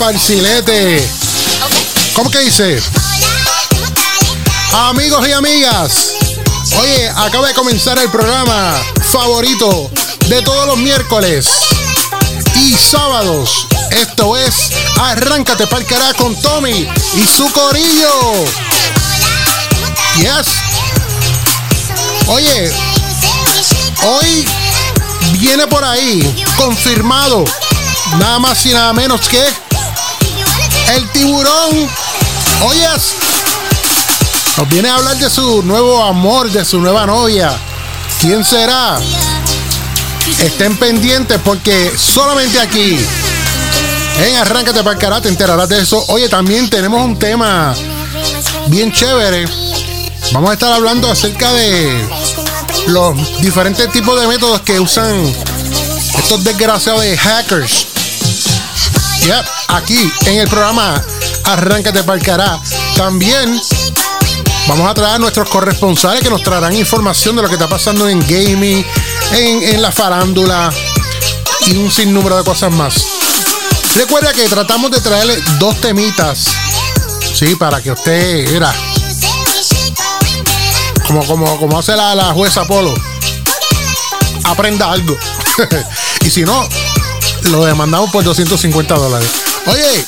Parcilete. ¿Cómo que dice? Amigos y amigas, oye, acaba de comenzar el programa favorito de todos los miércoles y sábados. Esto es Arráncate para el con Tommy y su corillo. Yes. Oye, hoy viene por ahí, confirmado, nada más y nada menos que el tiburón. Oyes, nos viene a hablar de su nuevo amor, de su nueva novia. ¿Quién será? Estén pendientes porque solamente aquí en Arráncate para el te enterarás de eso. Oye, también tenemos un tema bien chévere. Vamos a estar hablando acerca de los diferentes tipos de métodos que usan estos desgraciados de hackers. Aquí en el programa Arráncate Karate También vamos a traer a nuestros corresponsales que nos traerán información de lo que está pasando en gaming, en, la farándula y un sinnúmero de cosas más. Recuerda que tratamos de traerle dos temitas, sí, para que usted, mira, como, como, como hace la, la jueza Polo, aprenda algo. y si no, lo demandamos por 250 dólares. Oye,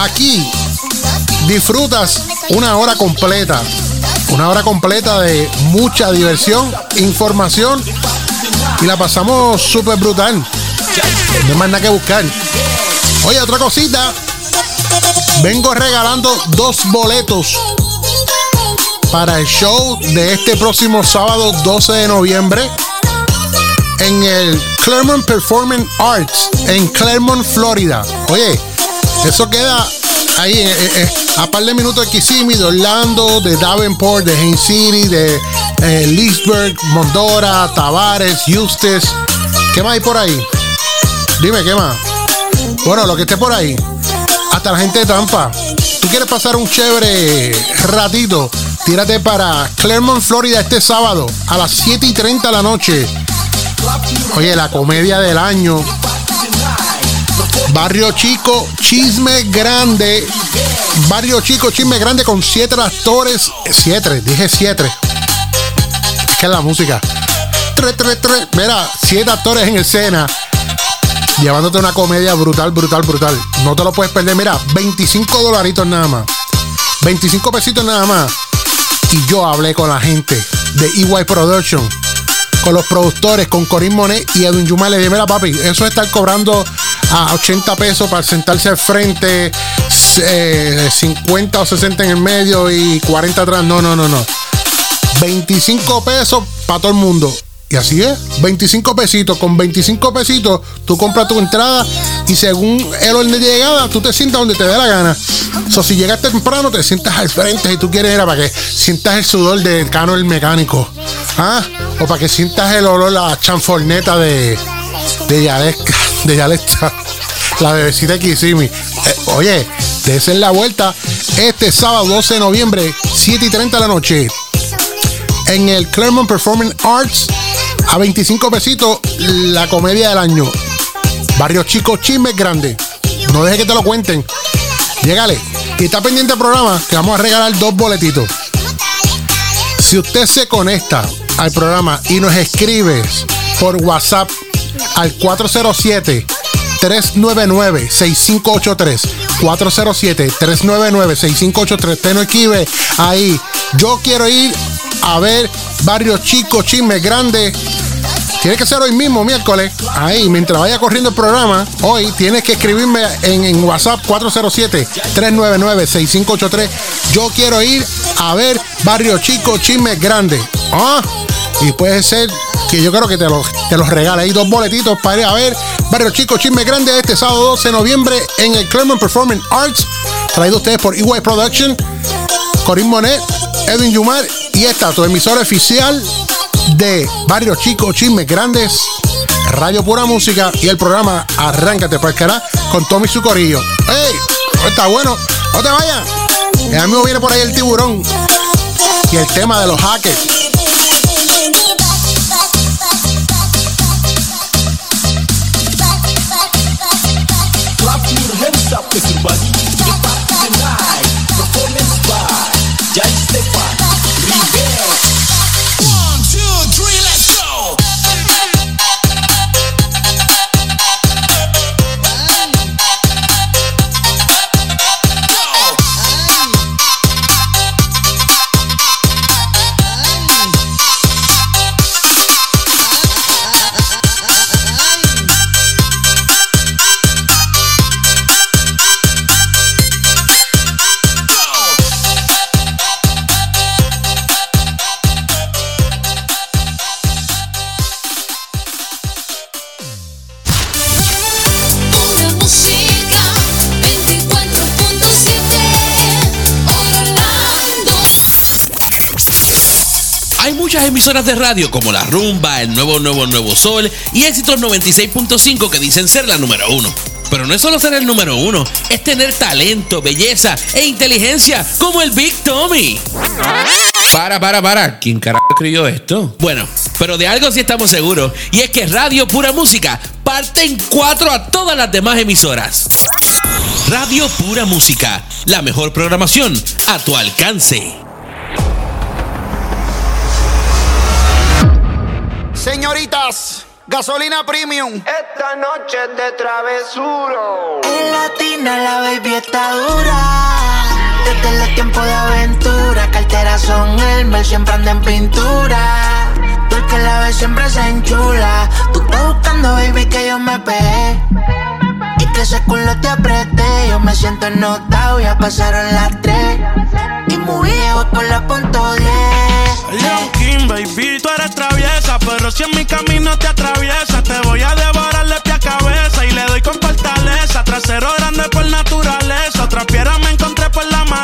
aquí disfrutas una hora completa. Una hora completa de mucha diversión, información y la pasamos súper brutal. No hay más nada que buscar. Oye, otra cosita. Vengo regalando dos boletos para el show de este próximo sábado 12 de noviembre en el Claremont Performing Arts en Claremont, Florida. Oye, eso queda ahí eh, eh, eh, a par de minutos de Kissimmee, de Orlando, de Davenport, de Haines City, de Leesburg, Mondora, Tavares, Eustis. ¿Qué más hay por ahí? Dime, ¿qué más? Bueno, lo que esté por ahí. Hasta la gente de Tampa. ¿Tú quieres pasar un chévere ratito? Tírate para Claremont, Florida este sábado a las 7 y 30 de la noche. Oye, la comedia del año. Barrio Chico, Chisme Grande. Barrio Chico, Chisme Grande con siete actores. Siete, dije siete. Que es la música. Tres, tres, tres. Mira, siete actores en escena. Llevándote una comedia brutal, brutal, brutal. No te lo puedes perder. Mira, 25 dolaritos nada más. 25 pesitos nada más. Y yo hablé con la gente de EY Production con los productores, con Corín Monet y Edwin Yuma. Le dije, mira papi, eso es estar cobrando a 80 pesos para sentarse al frente, 50 eh, o 60 en el medio y 40 atrás. No, no, no, no. 25 pesos para todo el mundo. Y así es, 25 pesitos. Con 25 pesitos tú compras tu entrada y según el orden de llegada, tú te sientas donde te dé la gana. So, si llegas temprano, te sientas al frente si tú quieres, era para que sientas el sudor del cano el mecánico. ¿Ah? O para que sientas el olor, la chanforneta de, de Yalesca, de Yalesca, la bebecita de Kisimi. Eh, oye, de la vuelta este sábado 12 de noviembre, 7 y 30 de la noche, en el Claremont Performing Arts a 25 pesitos la comedia del año. Barrio Chico, chismes grande. No deje que te lo cuenten. Llegale. Y está pendiente el programa que vamos a regalar dos boletitos. Si usted se conecta al programa y nos escribe por WhatsApp al 407 399 6583 407 399 6583 Usted no escribe ahí. Yo quiero ir a ver Barrio Chico, Chisme Grande. Tiene que ser hoy mismo, miércoles. Ahí, mientras vaya corriendo el programa, hoy tienes que escribirme en, WhatsApp 407-399-6583. Yo quiero ir a ver Barrio Chico, Chisme Grande. Ah, y puede ser que yo creo que te los, te los regale. Hay dos boletitos para ir a ver Barrio Chico, Chisme Grande este sábado 12 de noviembre en el Claremont Performing Arts. Traído ustedes por EY Production, Corín Monet, Edwin Yumar y esta, tu emisora oficial de Barrio Chico, Chismes Grandes, Radio Pura Música y el programa Arráncate para con Tommy Sucorillo. ¡Ey! Está bueno, no te vayas. El amigo viene por ahí el tiburón y el tema de los hackers. Emisoras de radio como La Rumba, El Nuevo Nuevo Nuevo Sol y Éxitos 96.5 que dicen ser la número uno. Pero no es solo ser el número uno, es tener talento, belleza e inteligencia como el Big Tommy. Para, para, para. ¿Quién carajo escribió esto? Bueno, pero de algo sí estamos seguros. Y es que Radio Pura Música parte en cuatro a todas las demás emisoras. Radio Pura Música, la mejor programación a tu alcance. Señoritas, gasolina premium. Esta noche es de travesuro. En latina la baby está dura. Desde el tiempo de aventura, carteras son el siempre anda en pintura. Tú el que la ve siempre se enchula. Tú estás buscando, baby, que yo me pegue. Y que ese culo te apriete. Yo me siento ennotado, ya pasaron las tres. Y muy viejo con la punto 10. Leon King, baby, tú eres traviesa. Pero si en mi camino te atraviesa, te voy a devorar de pie a cabeza. Y le doy con fortaleza. Trasero grande por naturaleza. Otra piedra me encontré por la maleza.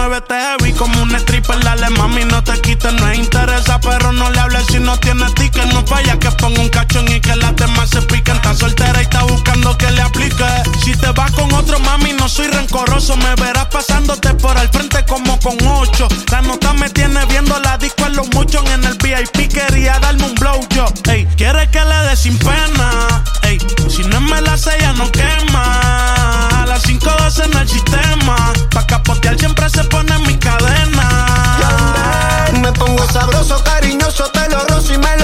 Muévete heavy como un stripper. Dale, mami, no te quites, no interesa. Pero no le hables si no tienes ticket. No falla que ponga un cachón y que las demás se piquen. Está soltera y está buscando que le aplique. Si te vas con otro, mami, no soy rencoroso. Me verás pasándote por al frente como con ocho. La nota me tiene viendo la disco en los muchos en el VIP. Quería darme un blow yo. Ey, quiere que le dé sin pena. Si no me la sella no quema. A las 5.12 en el sistema. Pa' capotear siempre se pone en mi cadena. Me pongo sabroso, cariñoso, te lo y me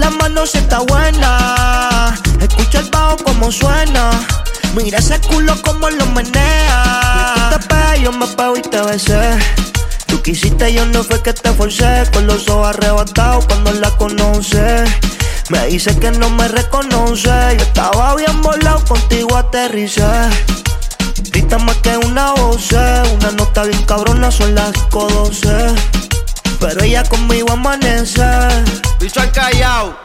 la mano si está buena. Escucha el bajo como suena. Mira ese culo como lo menea. Tú te pegas, yo me pego y te besé. Tú quisiste, yo no fue que te forcé. Con los ojos arrebatados cuando la conoce. Me dice que no me reconoce. Yo estaba bien volado, contigo aterricé. Grita más que una voz, una nota bien cabrona, son las 512. Pero ella conmigo amanece. Bicho al callao.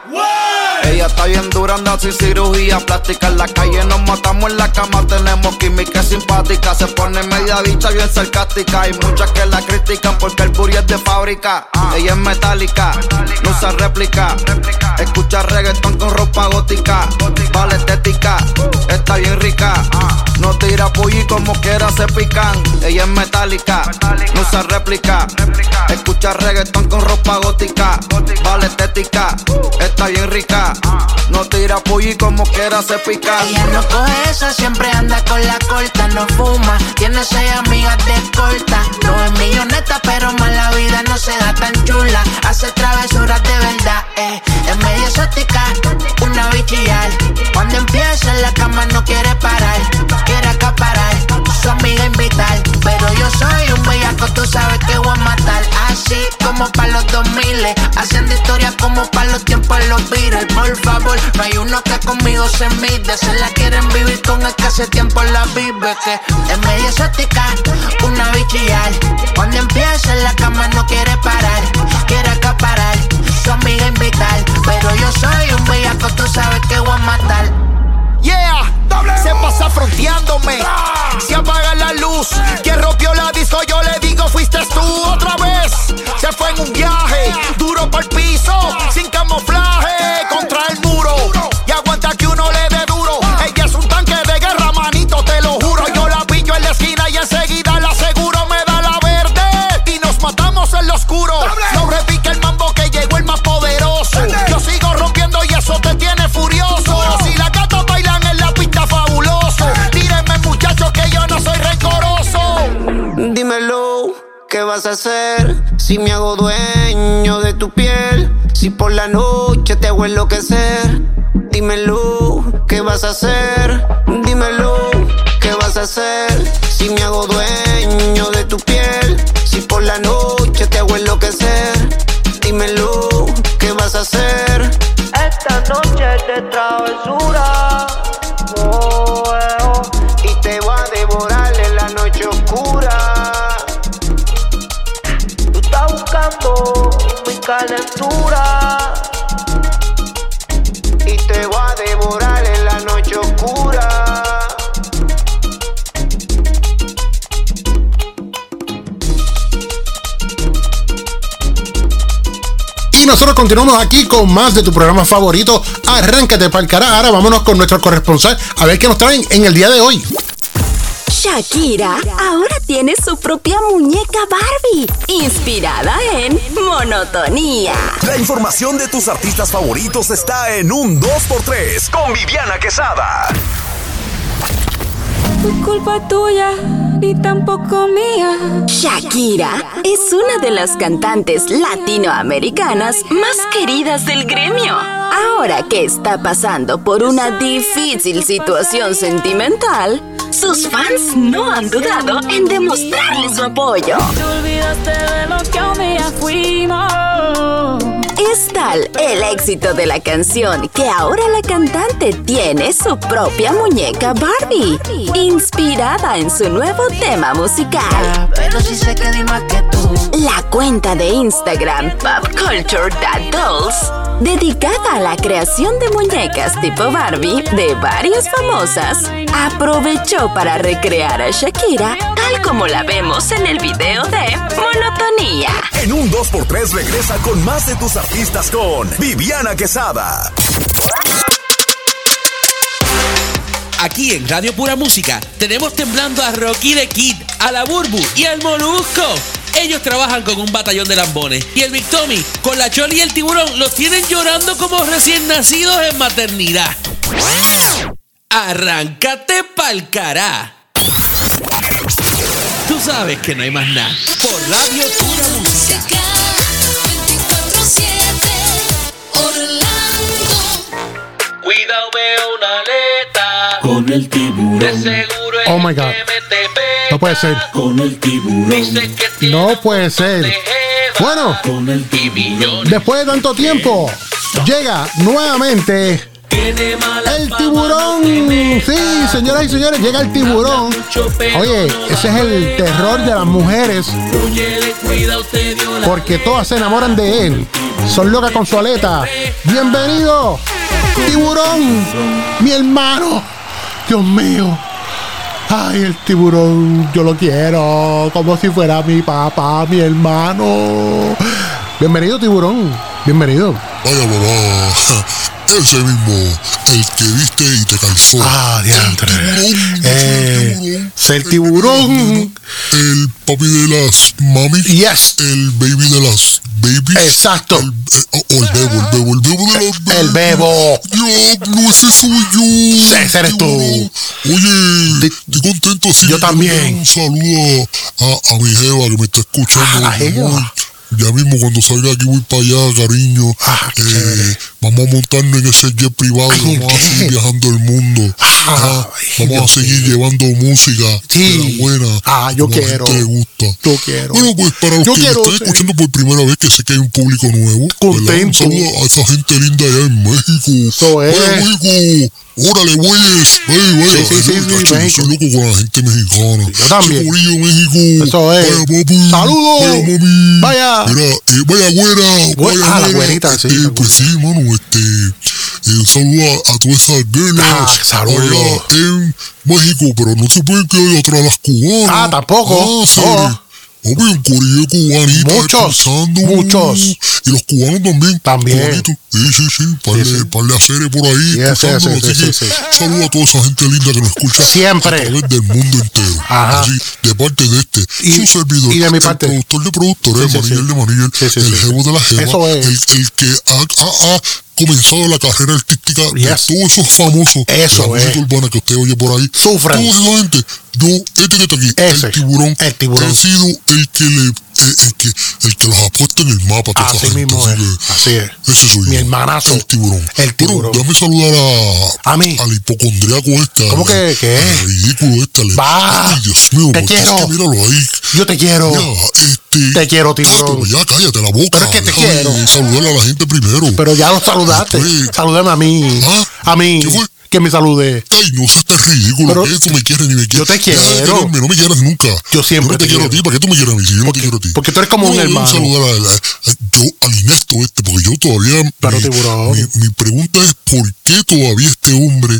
Ella está bien dura, anda sin cirugía plástica. En la calle nos matamos en la cama, tenemos química simpática. Se pone media bicha bien sarcástica. Hay muchas que la critican porque el booty es de fábrica. Ella es metálica, no usa réplica. Escucha reggaetón con ropa gótica. Vale estética, está bien rica. No tira pulli como quiera se pican. Ella es metálica, no usa réplica. Escucha reggaetón con ropa gótica. Vale estética, está bien rica. No tira pulli como quiera se pican. Ella no coge esa, siempre anda con la corta, no fuma. Tiene seis amigas de corta. No es milloneta, pero más la vida no se da tan chula. Hace travesuras los 2000, haciendo historia como para los tiempos los Beatles. Por favor, no hay uno que conmigo se mide. Se la quieren vivir con el que hace tiempo la vive. Que es medio exótica, una bichillar. Cuando empieza en la cama no quiere parar, quiere acaparar. Su amiga invitar, pero yo soy un bellaco, tú sabes que voy a matar. Yeah, se pasa fronteándome. Se apaga la luz. Quien rompió la disco, yo le digo, fuiste tú otra vez. Se fue en un viaje, duro por el piso, sin camuflaje, contra el muro. Si me hago dueño de tu piel? Si por la noche te hago enloquecer. Dímelo, ¿qué vas a hacer? Dímelo, ¿qué vas a hacer si me hago dueño de tu piel? Si por la noche te hago enloquecer. Dímelo, ¿qué vas a hacer? Esta noche de travesura. Calentura. Y te voy a devorar en la noche oscura. Y nosotros continuamos aquí con más de tu programa favorito. Arráncate pa'l cara. Ahora vámonos con nuestro corresponsal a ver qué nos traen en el día de hoy. Shakira ahora tiene su propia muñeca Barbie, inspirada en monotonía. La información de tus artistas favoritos está en un 2x3 con Viviana Quesada. Fue culpa tuya, ni tampoco mía. Shakira es una de las cantantes latinoamericanas más queridas del gremio. Ahora que está pasando por una difícil situación sentimental, sus fans no han dudado en demostrarle su apoyo. Es tal el éxito de la canción que ahora la cantante tiene su propia muñeca Barbie, inspirada en su nuevo tema musical. La cuenta de Instagram popculture.dolls, dedicada a la creación de muñecas tipo Barbie de varias famosas, aprovechó para recrear a Shakira tal como la vemos en el video de Monotonía. En un 2x3 regresa con más de tus artistas con Viviana Quesada. Aquí en Radio Pura Música tenemos temblando a Rocky the Kid, a la Burbu y al Molusco. Ellos trabajan con un batallón de lambones y el Big Tommy con la Choli y el tiburón los tienen llorando como recién nacidos en maternidad. Arráncate pa'l cará. Tú sabes que no hay más nada. Por Radio Pura Música. Cuidado, veo una aleta. Con el tiburón. De seguro es Oh my que God. No puede ser. Con el tiburón. Dice que No puede ser. Bueno, Con el millones. después de tanto tiempo, llega nuevamente el tiburón. Sí, señoras y señores, llega el tiburón. Oye, ese es el terror de las mujeres porque todas se enamoran de él. Son locas con su aleta. Bienvenido, tiburón, mi hermano. Dios mío. Ay, el tiburón, yo lo quiero como si fuera mi papá, mi hermano. Bienvenido, tiburón. Bienvenido. Vaya papá, ese mismo, el que viste y te calzó. Ah, diantre. Tiburón, Eh, tiburón. ser tiburón. El papi de las mami. Yes. El baby de las babies. Exacto. El, eh, o o el bebo, el bebo, el bebo de las babies. El bebo. Diablo, ese soy yo. Ese eres tú. Oye, estoy contento así. Yo también. Un saludo a, a mi jeva que me está escuchando. Ah, la mi jeva. Ya mismo cuando salga aquí voy para allá, cariño. Ah, Eh, vamos a montarnos en ese jet privado Ay, vamos a seguir viajando el mundo. Ah, vamos a seguir llevando música Sí. de la buena. Ah, yo como quiero. le gusta. Yo quiero. Bueno, pues para los Yo que me están escuchando por primera vez, que sé que hay un público nuevo. Un Contento. saludo a esa gente linda allá en México. Eso es. México. Órale, güeyes. Ey, vaya. Sí, sí, sí, sí, cacho, yo soy loco con la gente mexicana. Yo también. Corillo, México. Eso es. Vaya, papi. Saludos. Vaya, mami. Vaya. Mira, eh, vaya, güera. Güe- Vaya, ah, la güera. güerita, sí, Eh, pues sí, mano, este. eh, un saludo a, todas esas girls. Ah, saludos. en México, pero no se pueden quedar atrás las cubanas. Ah, tampoco. Ah, sí. Hombre, un corillo cubanito. Muchos, muchos. Y los cubanos también. También. Sí, sí, sí. Par Sí, sí. par de haceres por ahí. Escuchándolo, sí, así sí, que. Saludo a toda esa gente linda que nos escucha. Siempre. A través del mundo entero. Ajá. Así, de parte de este. Y- su servidor. y de mi el parte. productor de productores, el sí. de sí, el jevo de la jeva. Eso es. El, el que ha, ha- ha comenzado la carrera artística de Yes. todos esos famosos Eso de la música es. urbana que usted oye por ahí. Sufran. Toda esa gente. Yo, este que está aquí, Ese. el tiburón, El tiburón. he sido el que le, el, el que, el que los ha puesto en el mapa. Así gente, mismo es. así que Así es. Ese soy Mi yo. hermanazo. El tiburón. El tiburón. Bueno, déjame saludar a, A mí. al hipocondriaco este. ¿Cómo que qué? al ridículo este. al- Va. Ay, Dios mío, Te porque es quiero. que míralo ahí. Yo te quiero. Ya, este, Te quiero, tiburón. Tato, ya cállate la boca. Pero es que te quiero. Saludar a la gente primero. Pero ya lo saludaste. Después- Salúdame a mí. ¿Ah? A mí. ¿Qué fue? Que me salude. Ay, no seas tan ridículo. Pero- tú me quieres ni me quieres. Yo te de quiero. quererme, no me quieras nunca. Yo siempre Yo no te, te quiero a ti. ¿Para qué tú me quieres a mí si yo no te quiero a ti? porque tú eres como un hermano. déjame saludar a, a- a- yo, al inepto este, porque yo todavía. Pero, mi, tiburón. Mi, mi pregunta es: ¿por qué todavía este hombre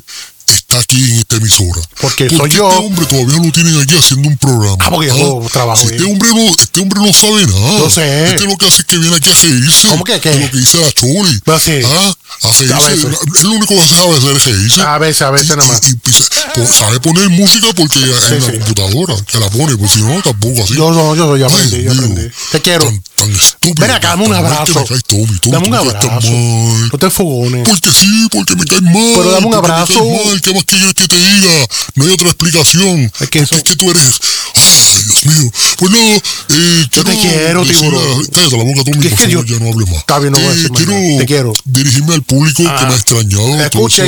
está aquí en esta emisora? Porque ¿Por soy qué yo. Este hombre todavía lo tienen aquí haciendo un programa. Ah, porque yo trabajo Si este hombre, no, este hombre no sabe nada. Yo sé. Este lo que hace es que viene aquí a reírse. ¿Cómo que qué? De lo que dice la Choli. Pero sí. Ah, a reírse. A veces. Es lo único que sabe hacer es reírse. A veces, a veces Y- nada más. y- sabe poner música porque en la computadora que la pone, pues si no, tampoco así. Yo no, yo, yo aprendí, yo mío, aprendí. Te quiero. Tan, estúpido. Ven acá, dame un abrazo. que me caes, Tommy, Tommy, Dame un tú abrazo. mal. No te fogones. Porque sí, porque me caes mal. Pero dame un abrazo. Me caes mal. ¿Qué más que yo que te diga? No hay otra explicación. Es que eso- es que tú eres. Ay, Dios mío. Pues no, eh, Yo te quiero, tiburón. Cállate la boca, Tommy, Que es por que favor, yo- ya no hable más. Está bien, no Eh, decir quiero, nada. Te quiero. dirigirme al público que Ah. me ha extrañado. a toda Escuchen.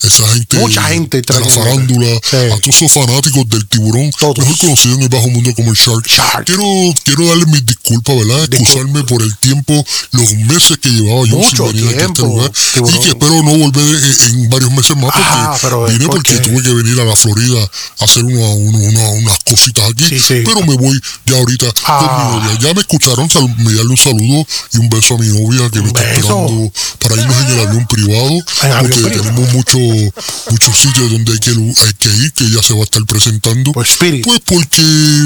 Esa, esa gente. Mucha gente de la farándula. Sí. A todos esos fanáticos del tiburón. Todos. Mejor conocido en el bajo mundo como el Shark. Shark. Quiero, quiero darle mis disculpas, ¿verdad? Excusarme por el tiempo, los meses que llevaba yo Mucho sin venir aquí a este tiempo, lugar. Y que espero no volver en, en varios meses más porque pero, vine ¿por porque tuve que venir a la Florida a hacer una- una- una- unas cositas aquí. Sí, sí. Pero me voy ya ahorita Ah. con mi novia. Ya me escucharon, sal- me darle un saludo y un beso a mi novia que me está esperando para irnos en el avión privado. Porque privado. tenemos mucho, muchos sitios donde hay que, hay que ir, que ella se va a estar presentando. Pues, Spirit. Pues porque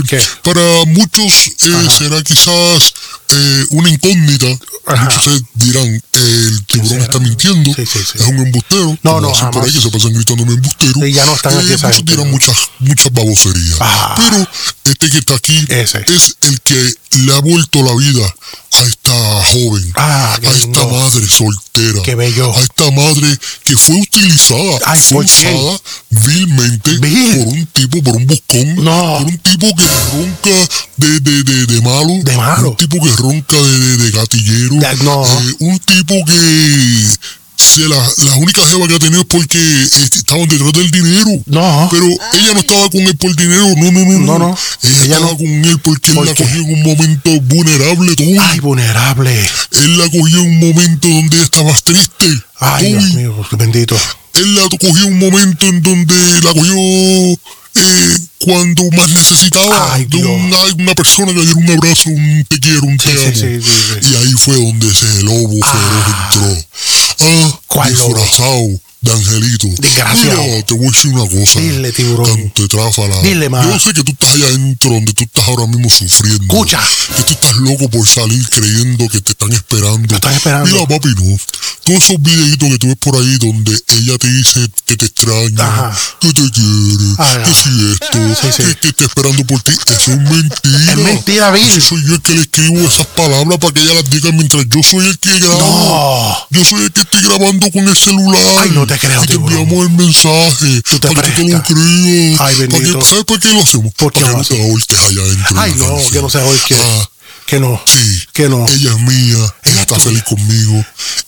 ¿Qué? para muchos eh, será quizás eh, una incógnita. Ajá. Muchos dirán, el tiburón está mintiendo, Sí, sí, sí. es un embustero. No, no, por ahí que se pasan gritándome embustero. Sí, ya no están Eh, muchos gente, dirán muchas, muchas baboserías. Ah. Pero este que está aquí Ese. es el que le ha vuelto la vida a esta joven, Ah, a esta lindo. madre soltera, Qué bello. a esta madre que fue utilizada, Ay, fue usada vilmente Vil. por un tipo, por un buscón, No. por un tipo que ronca de, de, de, de malo, De malo. un tipo que ronca de, de, de gatillero, no. eh, un tipo que se la, la única jeva que ha tenido es porque eh, estaban detrás del dinero. No. Pero ella no estaba con él por dinero, no, no, no, No, no. Ella, Ella estaba no. con él porque él ¿Por la qué? cogió en un momento vulnerable, Toby. Ay, vulnerable. Él la cogió en un momento donde ella estaba triste. Ay, Toby. Dios mío, qué bendito. Él la cogió en un momento en donde la cogió eh, cuando más necesitaba Ay, de Dios. una, una persona que le diera un abrazo, un te quiero, un te Sí, sí, amo. sí, sí, sí. Y ahí fue donde ese lobo feroz entró. Ah, ¿Cuál lobo? disfrazado de angelito. Desgraciado. Mira, te voy a decir una cosa. Dile, tiburón. Canto de tráfala. Dile, ma. Yo sé que tú estás allá adentro donde tú estás ahora mismo sufriendo. Escucha. Que tú estás loco por salir creyendo que te están esperando. Te están esperando. Mira, papi, no. Todos esos videitos que tú ves por ahí donde ella te dice que te extraña, Ajá. que te quiere, Ajá. que si esto, Sí, sí. Que, que está esperando por ti. Eso es mentira. Es mentira, Bill. Eso soy yo el que le escribo esas palabras para que ella las diga mientras yo soy el que grabo. No. Yo soy el que estoy grabando con el celular. Ay, no te creo, Y te tiburón. enviamos el mensaje. Tú te para que te lo creas. Ay, ¿Para bendito. qué- ¿Sabes por qué lo hacemos? ¿Por qué para que no te ahorques allá adentro. Ay, no, cárcel. que no se ahorque. Ah, Que no. Sí. Que no. Ella es mía, ella está feliz conmigo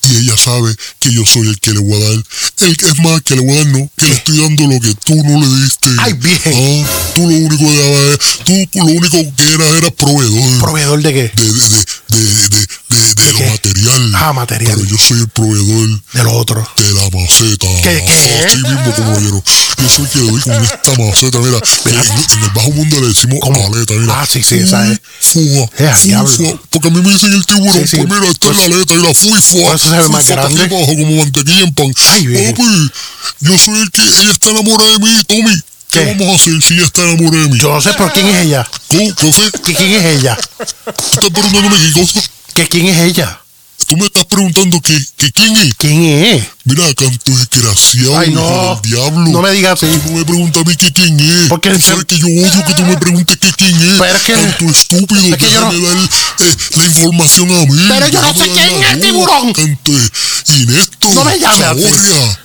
y ella sabe que yo soy el que le voy a dar. El, es más, que le voy a dar no, que le estoy dando lo que tú no le diste. Ay, bien. Ah, tú lo único que dabas tú lo único que eras era proveedor. ¿Proveedor de qué? de, de, de, de, de, lo qué? material. Ah, material. Pero yo soy el proveedor De lo otro. de la maceta. ¿Qué, qué? Así mismo como yo. Soy el que doy con esta maceta. Mira, en, en el bajo mundo le decimos paleta. Mira. Ah, sí, sí, esa es. Fua, Eh. Porque a mí me dicen el tiburón. Sí, sí. Pues mira, esta es la aleta y la fui, fua. Por eso se ve más grande. abajo como mantequilla en pan. Ay. Papi, yo soy el que. Ella está enamorada de mí, Tommy. ¿Qué, ¿Qué? vamos a hacer si ella está enamorada de mí? Yo no sé por quién es ella. ¿Cómo? ¿Qué? ¿Que quién es ella? ¿Tú estás preguntándome qué cosa? ¿Que quién es ella? Tú me estás preguntando que, que quién es. ¿Quién es? Mira, canto desgraciado, Ay, hijo no. del diablo. No me digas así. Tú me preguntas a mí que quién es. Porque tú sabes que yo odio que tú me preguntes que quién es. Pero es que- Canto estúpido, es que yo déjame no- dar eh, la información a mí. Pero yo no sé quién es, tiburón. Canto inepto. No me llames.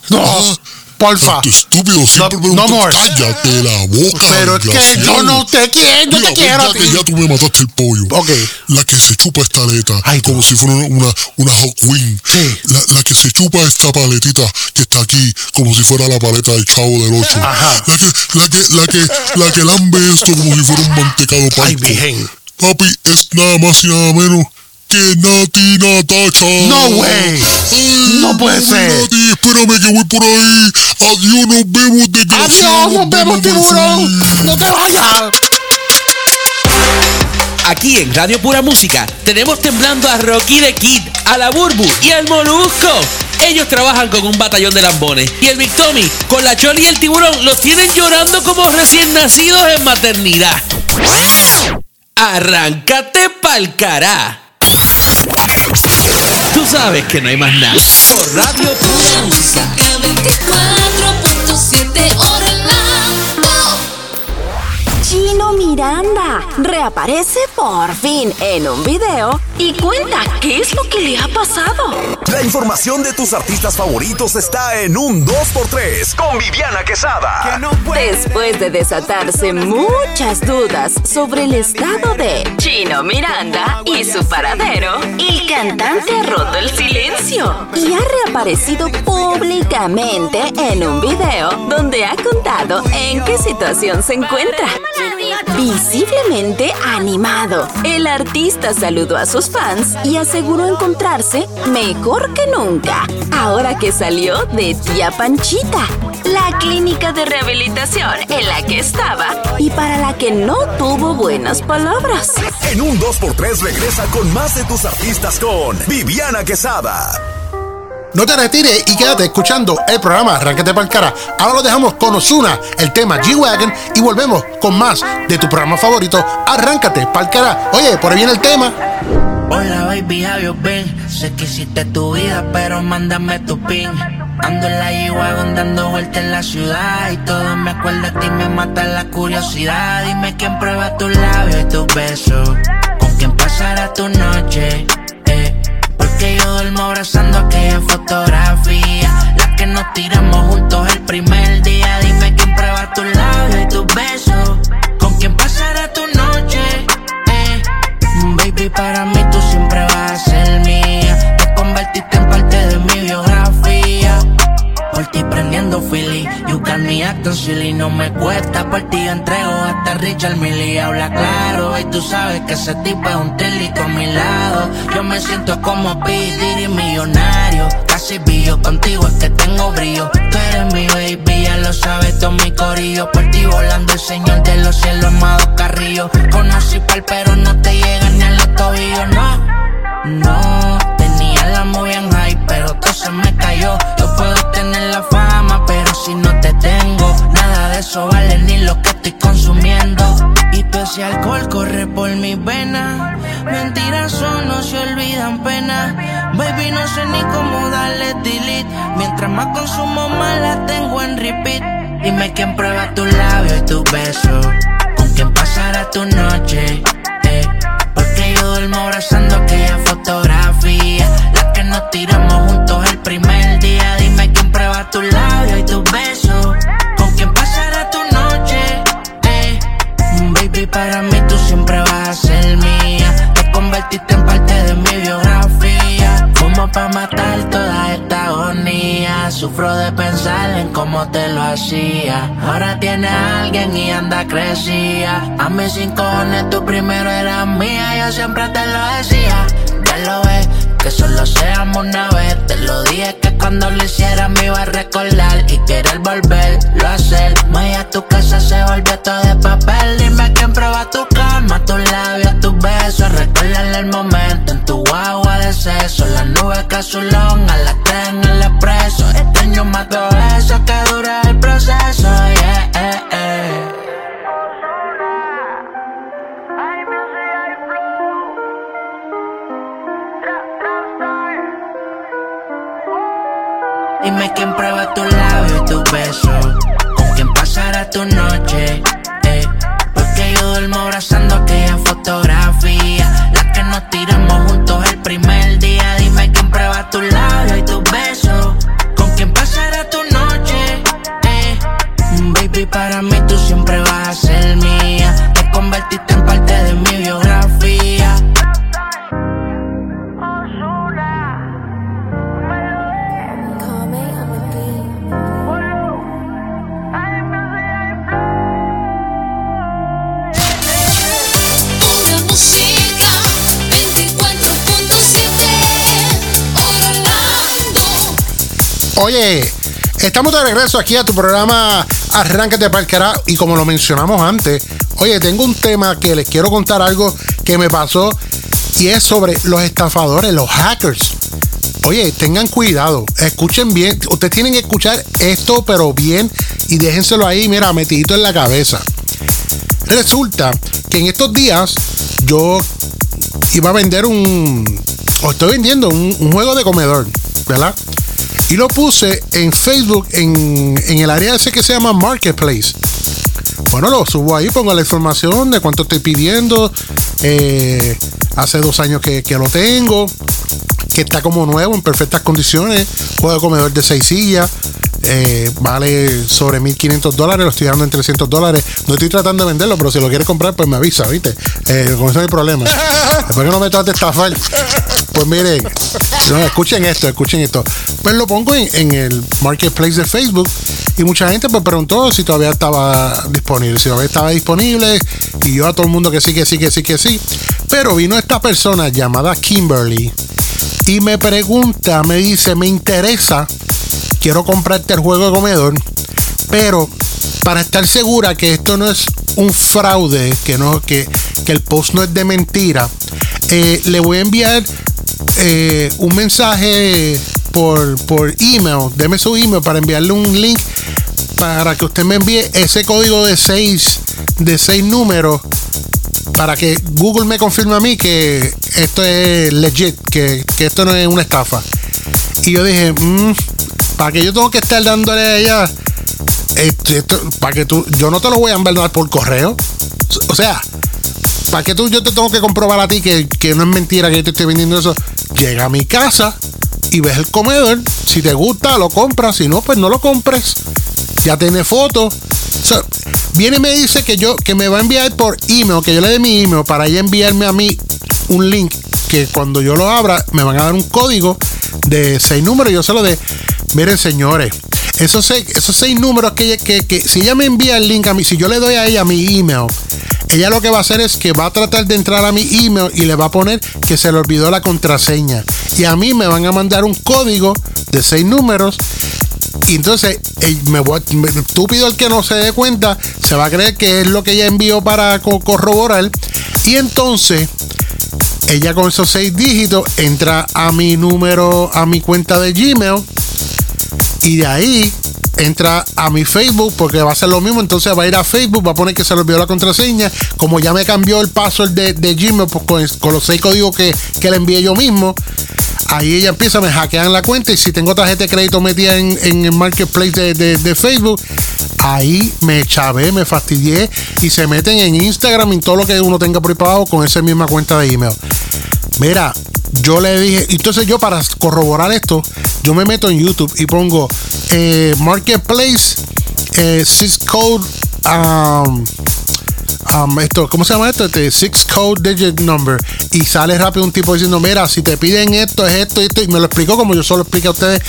No, Ah, porfa. Estúpido, siempre No- preguntas, no more. cállate la boca. Pero es que yo no te quiero, yo te quiero a ya ti. que ya tú me mataste el pollo. Ok. La que se chupa esta aleta Ay, como no. si fuera una, una hot wing. Sí. La, la que se chupa esta paletita que está aquí como si fuera la paleta del chavo del 8. Ajá. La que, la que, la que, la que lambe esto como si fuera un mantecado palco. Ay, virgen. Papi, es nada más y nada menos que Nati Natacha. No way. Ay, No puede ser. Nati, espérame que voy por ahí. Adiós, nos vemos, desgraciado. Adiós, nos vemos, tiburón. No te vayas. Aquí en Radio Pura Música tenemos temblando a Rocky de Kid, a la Burbu y al Molusco. Ellos trabajan con un batallón de lambones y el Big Tommy con la Choli y el tiburón los tienen llorando como recién nacidos en maternidad. Arráncate pa'l cará. Sabes que no hay más nada. Por Radio Pura Música. 24.7 Orlando. Chino Miranda reaparece por fin en un video y cuenta qué es lo que le ha pasado. La información de tus artistas favoritos está en un 2x3 con Viviana Quesada. Después de desatarse muchas dudas sobre el estado de Chino Miranda y su paradero, el cantante ha roto el silencio y ha reaparecido públicamente en un video donde ha contado en qué situación se encuentra. Visiblemente animado, el artista saludó a sus fans y aseguró encontrarse mejor que nunca, ahora que salió de Tía Panchita, la clínica de rehabilitación en la que estaba y para la que no tuvo buenas palabras. En un 2x3 regresa con más de tus artistas con Viviana Quesada. No te retires y quédate escuchando el programa Arráncate para el cara. Ahora lo dejamos con Osuna, el tema G-Wagon y volvemos con más de tu programa favorito, Arráncate para el cara. Oye, por ahí viene el tema. Hola baby, you been? Sé que hiciste tu vida, pero mándame tu pin. Ando en la G-Wagon dando vueltas en la ciudad Y todo me acuerda de ti, me mata la curiosidad Dime quién prueba tus labios y tus besos Con quién pasará tu noche eh. Porque yo duermo abrazando aquella fotografía La que nos tiramos juntos el primer día Dime quién prueba tus labios y tus besos Con quién pasará tu noche. Baby, para mí tú siempre vas a ser. Prendiendo Philly, you got me acting silly. No me cuesta, por ti yo entrego hasta Richard Millie. Habla claro, y tú sabes que ese tipo es un telito a mi lado. Yo me siento como P. Diddy millonario. Casi billo, contigo es que tengo brillo. Tú eres mi baby, ya lo sabes, todo mi corillo. Por ti volando el señor de los cielos, amado Carrillo. Conocí pal, pero no te llega ni a los tobillos, no. No, tenía la muy en high, pero todo se me cayó. Yo puedo tener la fama, eso vale ni lo que estoy consumiendo. Y todo ese alcohol corre por mis venas. Mentiras son, no se olvidan pena. Baby, no sé ni cómo darle delete. Mientras más consumo, más la tengo en repeat. Dime quién prueba tus labios y tus besos. Con quién pasará tu noche. eh. Porque yo duermo abrazando aquella fotografía. La que nos tiramos juntos el primer día. Dime quién prueba tus labios y tus besos. Como para matar toda esta agonía. Sufro de pensar en cómo te lo hacía. Ahora tiene a alguien y anda crecía. A mis cinco cojones tú primero eras mía. Yo siempre te lo decía. Ya lo ves, que solo seamos una vez. Te lo dije que cuando lo hiciera me iba a recordar y querer volverlo a hacer. Muy a tu casa se volvió todo de papel. Dime quién prueba tu tus labios, tus besos. Recuérdale el momento en tu agua de seso. Las nubes que azulón a las tres en el expreso. Extraño más todo eso que dura el proceso. Yeah, eh, eh. Dime quién prueba tu labio y tu beso. Con quién pasará tu noche. Duermo abrazando aquella fotografía. Estamos de regreso aquí a tu programa Arránquete para el carajo. Y como lo mencionamos antes, oye, tengo un tema que les quiero contar algo que me pasó y es sobre los estafadores, los hackers. Oye, tengan cuidado, escuchen bien. Ustedes tienen que escuchar esto, pero bien, y déjenselo ahí, mira, metidito en la cabeza. Resulta que en estos días yo iba a vender un. O estoy vendiendo un juego de comedor, ¿verdad? Y lo puse en Facebook, en, en el área ese que se llama Marketplace. Bueno, lo subo ahí, pongo la información de cuánto estoy pidiendo. eh, hace dos años que, que lo tengo. Que está como nuevo, en perfectas condiciones. Juego de comedor de seis sillas. eh, vale sobre 1500 dólares. Lo estoy dando en 300 dólares. No estoy tratando de venderlo, pero si lo quieres comprar, pues me avisa, ¿viste? Eh, con eso no hay problema. Después que no me trates de estafar. Pues miren, no, escuchen esto, escuchen esto. Pues lo pongo en, el marketplace de Facebook y mucha gente me preguntó si todavía estaba disponible, si todavía estaba disponible y yo a todo el mundo que sí, que sí, que sí, que sí. Pero vino esta persona llamada Kimberly y me pregunta, me dice, me interesa, quiero comprarte el juego de comedor, pero para estar segura que esto no es un fraude, que no, que, que el post no es de mentira, eh, le voy a enviar eh, un mensaje por, por email. Deme su email para enviarle un link para que usted me envíe ese código de seis, de seis números para que Google me confirme a mí que esto es legit, que, que esto no es una estafa. Y yo dije, "Mm, para que yo tengo que estar dándole a ella, esto, esto- para que tú, yo no te lo voy a enviar por correo. O sea, ¿para que tú yo te tengo que comprobar a ti que, que no es mentira que yo te estoy vendiendo eso? Llega a mi casa y ves el comedor. Si te gusta, lo compras. Si no, pues no lo compres. Ya tiene fotos. Viene y me dice que yo que me va a enviar por email, que yo le dé mi email para ella enviarme a mí un link que cuando yo lo abra me van a dar un código de seis números. Yo se lo de, miren señores, esos seis, esos seis números que, que, que si ella me envía el link a mí, si yo le doy a ella mi email, ella lo que va a hacer es que va a tratar de entrar a mi email y le va a poner que se le olvidó la contraseña. Y a mí me van a mandar un código de seis números. Y entonces, eh, me voy estúpido el que no se dé cuenta, se va a creer que es lo que ella envió para co- corroborar. Y entonces, ella con esos seis dígitos entra a mi número, a mi cuenta de Gmail. Y de ahí entra a mi Facebook porque va a ser lo mismo. Entonces va a ir a Facebook, va a poner que se le olvidó la contraseña. Como ya me cambió el password de, de Gmail pues, con, con los seis códigos que, que le envié yo mismo. Ahí ella empieza, me hackean la cuenta y si tengo tarjeta de crédito metida en, en el marketplace de, de- Facebook, ahí me chavé, me fastidié y se meten en Instagram y todo lo que uno tenga abajo con esa misma cuenta de email. Mira, yo le dije, entonces yo para corroborar esto, yo me meto en YouTube y pongo eh, Marketplace, eh, Sys Code, um, um, esto, ¿cómo se llama esto? Este six code digit number. Y sale rápido un tipo diciendo, mira, si te piden esto, es esto, y esto. Y me lo explicó como yo solo expliqué a ustedes.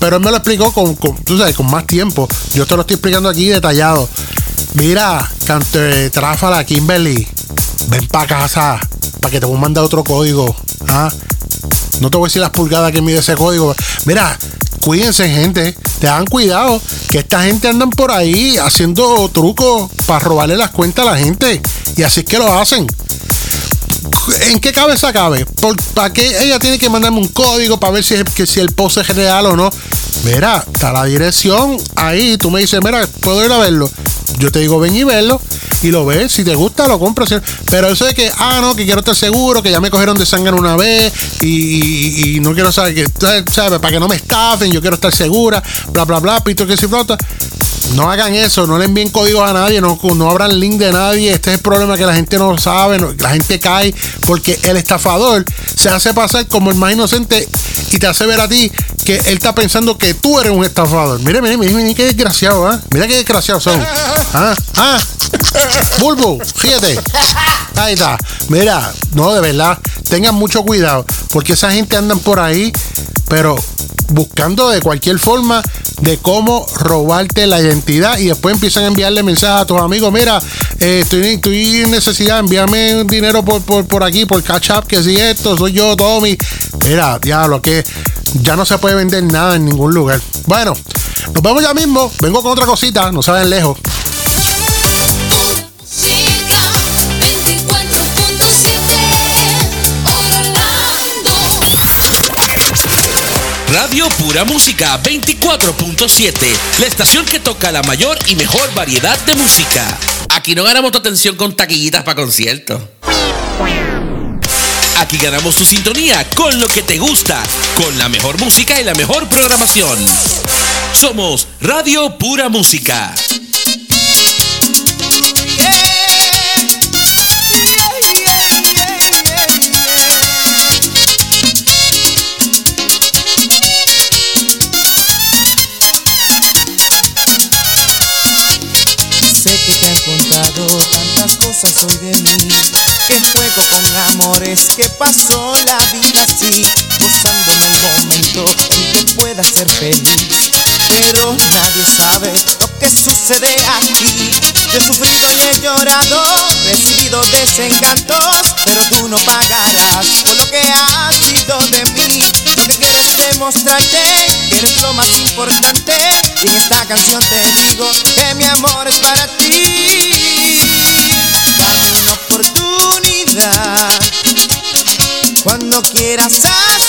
Pero él me lo explicó con, tú sabes, con más tiempo. Yo te lo estoy explicando aquí detallado. Mira, cante Tráfala, Kimberly. Ven para casa. Para que te voy a mandar otro código. ¿ah? No te voy a decir las pulgadas que mide ese código. Mira, cuídense, gente. Te dan cuidado. Que esta gente andan por ahí haciendo trucos para robarle las cuentas a la gente. Y así es que lo hacen. ¿En qué cabeza cabe? ¿Por- ¿Para qué ella tiene que mandarme un código para ver si, es- que si el post es real o no? Mira, está la dirección ahí. Tú me dices, mira, puedo ir a verlo. Yo te digo, ven y verlo. Y lo ves. Si te gusta, lo compras. Pero eso de que, ah, no, que quiero estar seguro, que ya me cogieron de sangre una vez. Y, no quiero saber que, ¿sabes? Para que no me estafen, yo quiero estar segura. Bla, bla, bla, pito que si flota. No hagan eso, no le envíen códigos a nadie, no, no abran link de nadie. Este es el problema que la gente no sabe, no- la gente cae porque el estafador se hace pasar como el más inocente y te hace ver a ti que él está pensando que tú eres un estafador. Mire, mire, mire, mire qué desgraciado, ¿ah? Mira qué desgraciados son. Ah, ah. Bulbo, fíjate. Mira, no, de verdad, tengan mucho cuidado porque esa gente andan por ahí, pero buscando de cualquier forma de cómo robarte la identidad y después empiezan a enviarle mensajes a tus amigos, mira, eh, estoy, estoy en necesidad, envíame un dinero por, por, por aquí, por Catch Up, que si esto, soy yo, Tommy. Mira, diablo, que ya no se puede vender nada en ningún lugar. Bueno, nos vemos ya mismo, vengo con otra cosita, no saben lejos. Radio Pura Música 24.7, la estación que toca la mayor y mejor variedad de música. Aquí no ganamos tu atención con taquillitas para conciertos. Aquí ganamos tu sintonía con lo que te gusta, con la mejor música y la mejor programación. Somos Radio Pura Música. Que juego con amores, que pasó la vida así en el momento en que pueda ser feliz. Pero nadie sabe lo que sucede aquí. Yo he sufrido y he llorado, recibido desencantos Pero tú no pagarás por lo que has sido de mí. Lo que quiero es demostrarte que eres lo más importante Y en esta canción te digo que mi amor es para ti Cuando quieras hazlo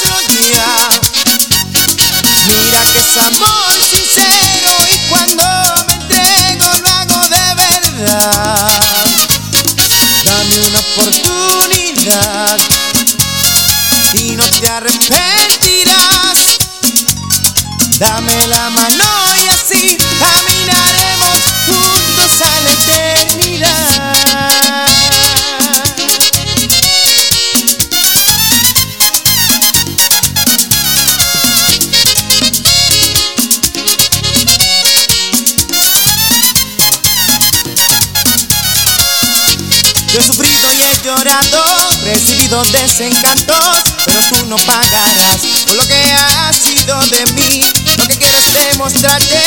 recibido desencantos, pero tú no pagarás por lo que has sido de mí. Lo que quiero es demostrarte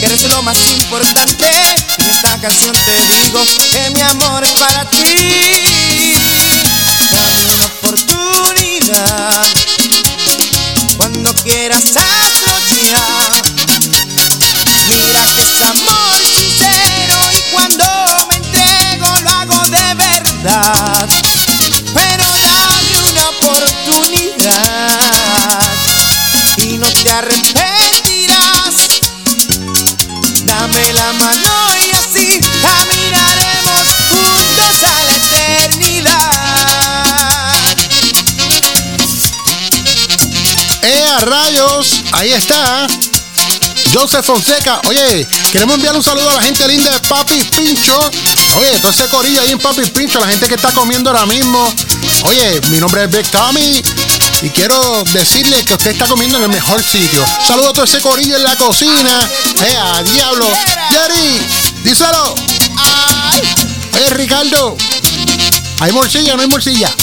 que eres lo más importante. En esta canción te digo que mi amor es para ti. Mano y así caminaremos juntos a la eternidad. ¡Eh, a rayos! Ahí está. Joseph Fonseca. Oye, queremos enviar un saludo a la gente linda de Papi Pincho. Oye, todo ese corillo ahí en Papi Pincho, la gente que está comiendo ahora mismo. Oye, mi nombre es Big Tommy. Y quiero decirle que usted está comiendo en el mejor sitio. Saludo a todo ese corillo en la cocina. ¡Eh, a diablo! ¡Jerry! ¡Díselo! Oye, Ricardo. ¿Hay morcilla o no hay morcilla?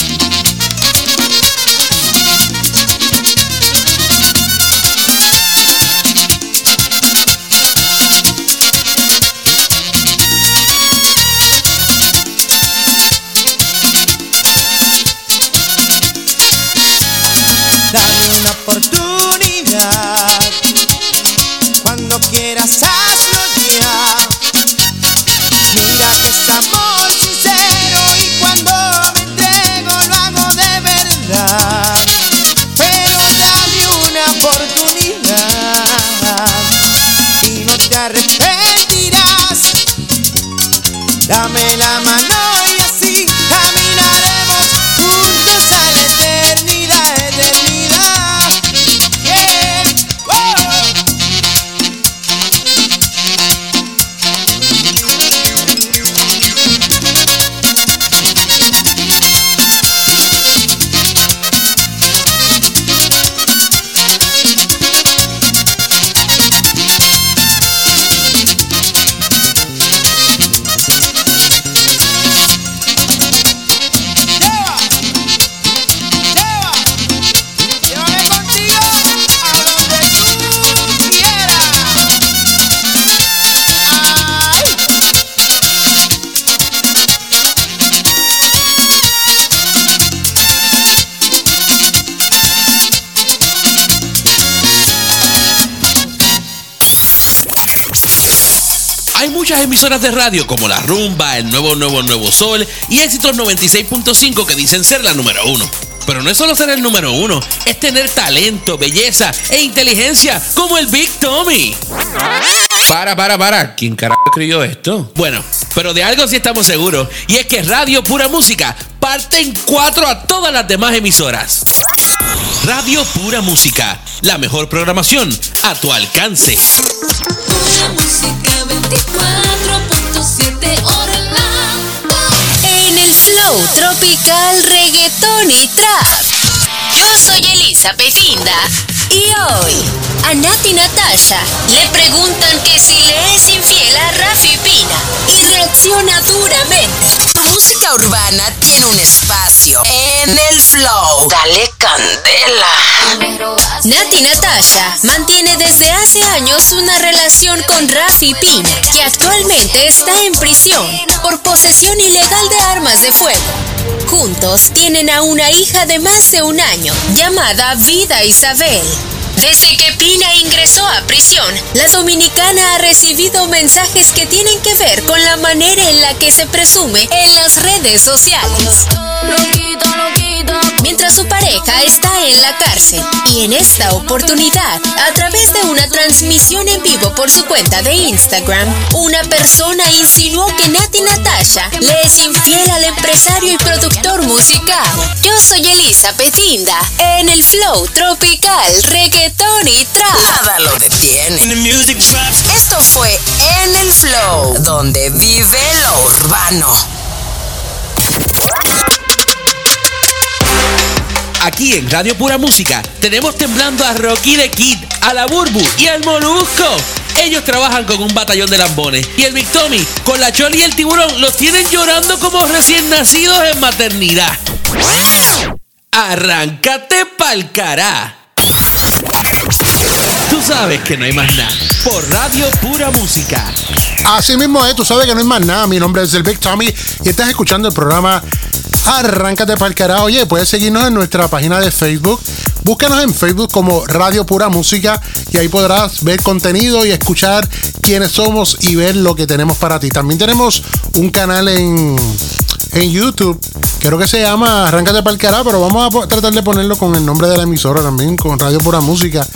Emisoras de radio como La Rumba, El Nuevo Nuevo Nuevo Sol y Éxitos 96.5 que dicen ser la número uno. Pero no es solo ser el número uno, es tener talento, belleza e inteligencia como el Big Tommy. Para, para, para. ¿Quién carajo escribió esto? Bueno, pero de algo sí estamos seguros. Y es que Radio Pura Música parte en cuatro a todas las demás emisoras. Radio Pura Música. La mejor programación a tu alcance. Pura música 24.7 tropical, reggaetón y trap. Yo soy Elisa Petinda y hoy a Nati Natasha le preguntan que si le es infiel a Rafi Pina y reacciona duramente. Tu música urbana tiene un espacio en el flow. Dale candela. Nati Natasha mantiene desde hace años una relación con Rafi Pina, que actualmente está en prisión por posesión ilegal de armas de fuego. Juntos tienen a una hija de más de un año, llamada Vida Isabel. Desde que Pina ingresó a prisión, la dominicana ha recibido mensajes que tienen que ver con la manera en la que se presume en las redes sociales. Mientras su pareja está en la cárcel y en esta oportunidad, a través de una transmisión en vivo por su cuenta de Instagram, una persona insinuó que Nati Natasha le es infiel al empresario y productor musical. Yo soy Elisa Petinda, en el flow tropical, reggaetón y trap. Nada lo detiene. Esto fue En el Flow, donde vive lo urbano. Aquí en Radio Pura Música tenemos temblando a Rocky de Kid, a la Burbu y al Molusco. Ellos trabajan con un batallón de lambones y el Big Tommy con la Choli y el tiburón los tienen llorando como recién nacidos en maternidad. Arráncate pa'l cará. Tú sabes que no hay más nada. Por Radio Pura Música. Así mismo es, tú sabes que no hay más nada. Mi nombre es el Big Tommy y estás escuchando el programa Arráncate para el carajo. Oye, puedes seguirnos en nuestra página de Facebook. Búscanos en Facebook como Radio Pura Música y ahí podrás ver contenido y escuchar quiénes somos y ver lo que tenemos para ti. También tenemos un canal en, en YouTube, creo que se llama Arráncate para el carajo, pero vamos a tratar de ponerlo con el nombre de la emisora también, con Radio Pura Música.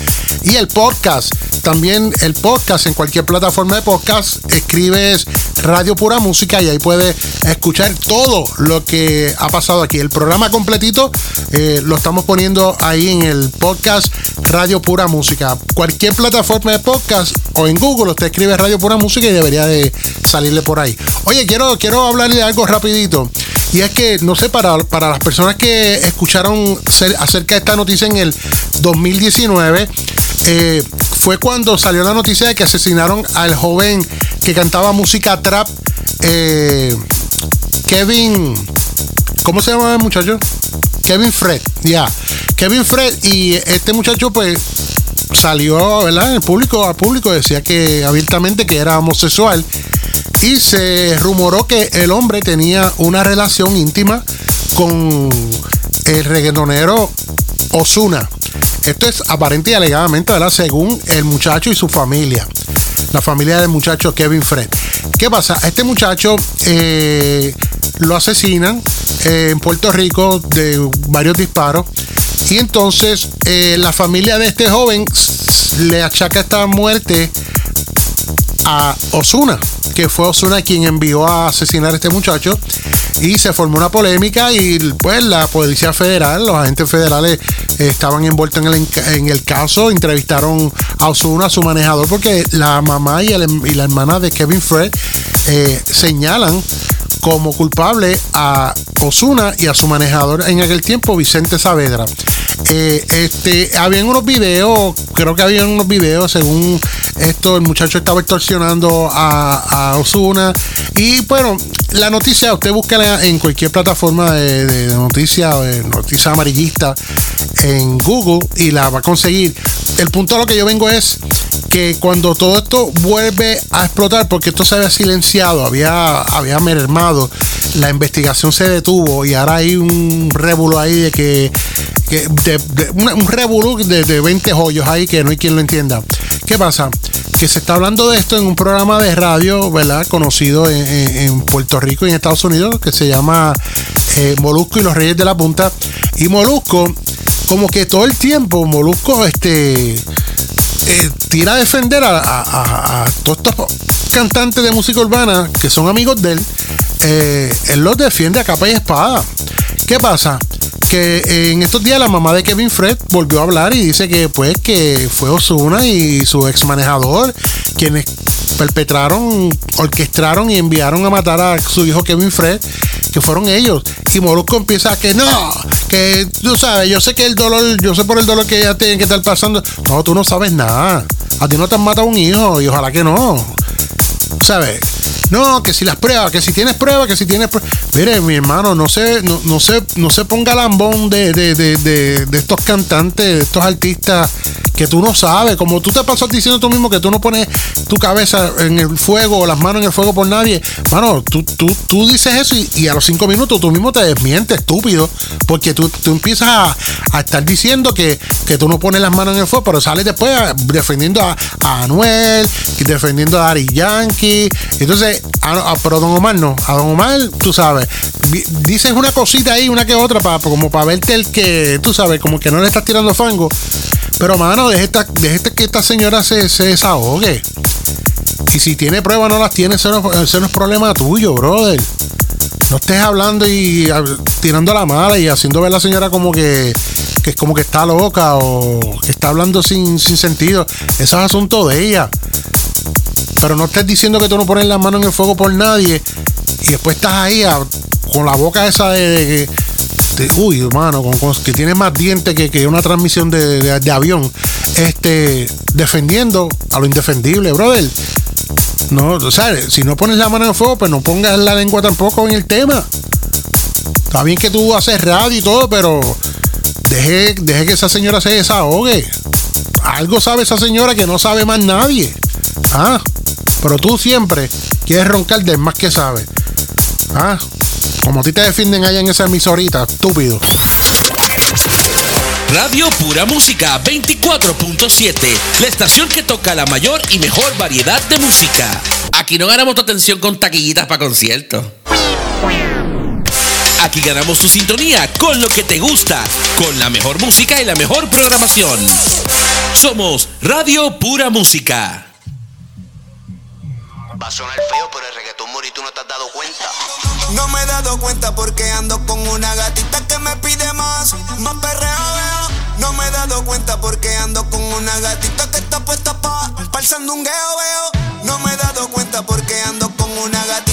Y el podcast, también el podcast en cualquier plataforma de podcast, escribes Radio Pura Música y ahí puedes escuchar todo lo que ha pasado aquí. El programa completito eh, lo estamos poniendo ahí en el podcast Radio Pura Música. Cualquier plataforma de podcast o en Google usted escribe Radio Pura Música y debería de salirle por ahí. Oye, quiero, quiero hablarle de algo rapidito. Y es que, no sé, para, para las personas que escucharon cer- acerca de esta noticia en el 2019, eh, fue cuando salió la noticia de que asesinaron al joven que cantaba música trap. eh, Kevin. ¿Cómo se llama el muchacho? Kevin Fred, ya. Kevin Fred y este muchacho pues salió, ¿verdad? El público, al público decía que abiertamente que era homosexual y se rumoró que el hombre tenía una relación íntima con el reggaetonero Osuna. Esto es aparente y alegadamente, ¿verdad? Según el muchacho y su familia. La familia del muchacho Kevin Fred. ¿Qué pasa? Este muchacho eh, lo asesinan eh, en Puerto Rico de varios disparos. Y entonces eh, la familia de este joven le achaca esta muerte a Osuna, que fue Osuna quien envió a asesinar a este muchacho. Y se formó una polémica y pues la policía federal, los agentes federales estaban envueltos en el, en el caso, entrevistaron a Osuna, a su manejador, porque la mamá y, el- y la hermana de Kevin Fred eh, señalan como culpable a Osuna y a su manejador en aquel tiempo, Vicente Saavedra. Eh, este, habían unos videos, creo que habían unos videos, según esto, el muchacho estaba extorsionando a, a Osuna. Y bueno, la noticia, usted búsquela en cualquier plataforma de, de, noticias, de noticias amarillistas en Google y la va a conseguir. El punto a lo que yo vengo es que cuando todo esto vuelve a explotar, porque esto se había silenciado, había, había mermado, la investigación se detuvo y ahora hay un revuelo ahí de que, que de, de- una- un revuelo de, de 20 joyos ahí que no hay quien lo entienda. ¿Qué pasa? Que se está hablando de esto en un programa de radio, ¿verdad? Conocido en, en- Puerto Rico y en Estados Unidos, que se llama eh, Molusco y los Reyes de la Punta. Y Molusco, como que todo el tiempo, Molusco, este eh, tira a defender a- a todos estos cantantes de música urbana que son amigos de él. eh, él los defiende a capa y espada. ¿Qué pasa? Que en estos días la mamá de Kevin Fred volvió a hablar y dice que pues que fue Osuna y su ex manejador quienes perpetraron, orquestaron y enviaron a matar a su hijo Kevin Fred, que fueron ellos. Y Molusco empieza a que no, que tú sabes, yo sé que el dolor, yo sé por el dolor que ella tiene que estar pasando. No, tú no sabes nada. A ti no te han matado un hijo y ojalá que no. ¿Sabes? No, que si las pruebas, que si tienes pruebas, que si tienes pruebas. Mire, mi hermano, no se, no, no se, no se ponga lambón de, de, de, de, estos cantantes, de estos artistas que tú no sabes. Como tú te pasas diciendo tú mismo que tú no pones tu cabeza en el fuego o las manos en el fuego por nadie. Mano, tú, tú, tú dices eso y, a los cinco minutos tú mismo te desmientes, estúpido. Porque tú, tú empiezas a, estar diciendo que, que tú no pones las manos en el fuego, pero sales después defendiendo a, a Anuel defendiendo a Ari Yankee. Entonces, a, a- pero Don Omar no. A Don Omar, tú sabes, dices una cosita ahí, una que otra, para, como para verte el que, tú sabes, como que no le estás tirando fango. Pero, mano, deje, esta, que esta señora se, se desahogue. Y si tiene pruebas, no las tiene, eso no, es problema tuyo, brother. No estés hablando y tirando la mala y haciendo ver a la señora como que, que es como que está loca o que está hablando sin, sin sentido. Eso es asunto de ella. Pero no estés diciendo que tú no pones la mano en el fuego por nadie y después estás ahí con la boca esa de, que. uy, hermano, con, que tiene más dientes que, una transmisión de avión. Este, defendiendo a lo indefendible, brother. No, o sea, si no pones la mano en el fuego, pues no pongas la lengua tampoco en el tema. Está bien que tú haces radio y todo, pero deje, deje que esa señora se desahogue. Algo sabe esa señora que no sabe más nadie. Ah, pero tú siempre quieres roncar del más que sabe. Ah, como a ti te defienden allá en esa emisorita, estúpido. Radio Pura Música 24.7, la estación que toca la mayor y mejor variedad de música. Aquí no ganamos tu atención con taquillitas para conciertos. Aquí ganamos tu sintonía con lo que te gusta, con la mejor música y la mejor programación. Somos Radio Pura Música. Va a sonar feo, pero el reggaetón mori tú no te has dado cuenta. No me he dado cuenta porque ando con una gatita que me pide más, más perreo veo. No me he dado cuenta porque ando con una gatita que está puesta pa, pa el sandungueo veo. No me he dado cuenta porque ando con una gatita